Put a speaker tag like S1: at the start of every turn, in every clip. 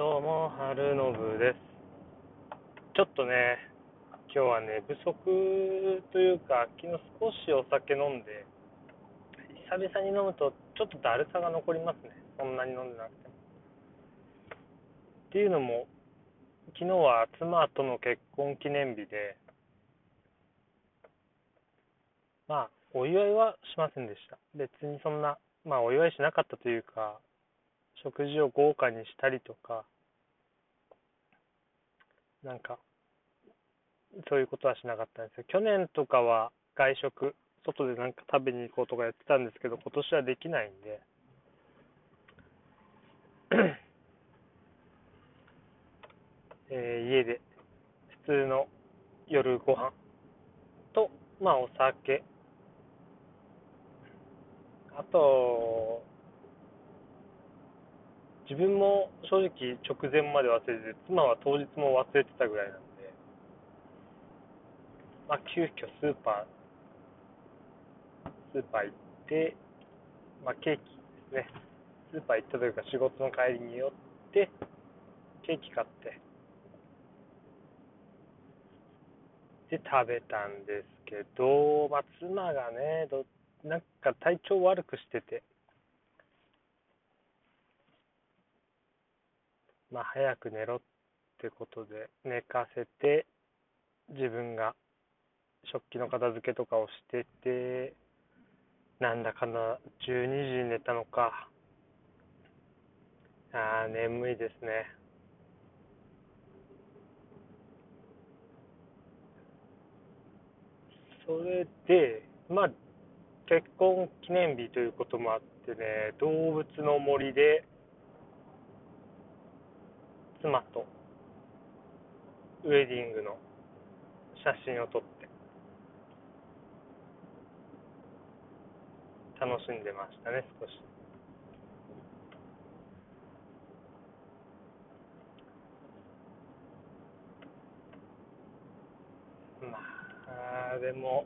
S1: どうも、春信です。ちょっとね、今日は寝不足というか、昨日少しお酒飲んで、久々に飲むとちょっとだるさが残りますね。そんなに飲んでなくても。っていうのも、昨日は妻との結婚記念日で、まあ、お祝いはしませんでした。別にそんな、まあ、お祝いしなかったというか、食事を豪華にしたりとか、なんか、そういうことはしなかったんですよ。去年とかは外食、外でなんか食べに行こうとかやってたんですけど、今年はできないんで、えー、家で普通の夜ご飯と、まあお酒、あと、自分も正直直前まで忘れて妻は当日も忘れてたぐらいなんで、まあ、急遽スーパー、スーパー行って、まあ、ケーキですね。スーパー行ったというか仕事の帰りに寄って、ケーキ買って、で食べたんですけど、まあ、妻がねど、なんか体調悪くしてて、まあ、早く寝ろってことで寝かせて、自分が食器の片付けとかをしてて、なんだかんだ12時に寝たのか。ああ、眠いですね。それで、まあ、結婚記念日ということもあってね、動物の森で妻とウェディングの写真を撮って楽しんでましたね少し。まあでも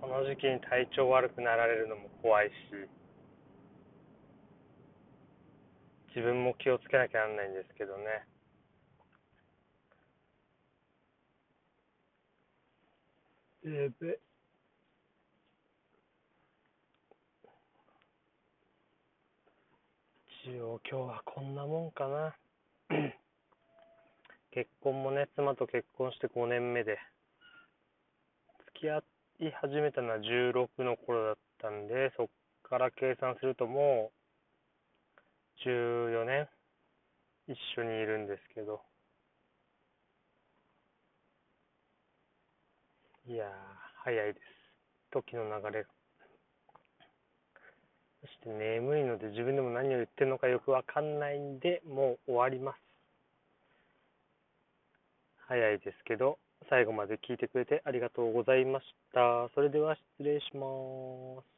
S1: この時期に体調悪くなられるのも怖いし。自分も気をつけなきゃなんないんですけどね。えべ。一応今日はこんなもんかな。結婚もね、妻と結婚して5年目で、付き合い始めたのは16の頃だったんで、そっから計算するともう、14年一緒にいるんですけど、いやー、早いです。時の流れ。そして眠いので自分でも何を言ってるのかよくわかんないんで、もう終わります。早いですけど、最後まで聞いてくれてありがとうございました。それでは失礼します。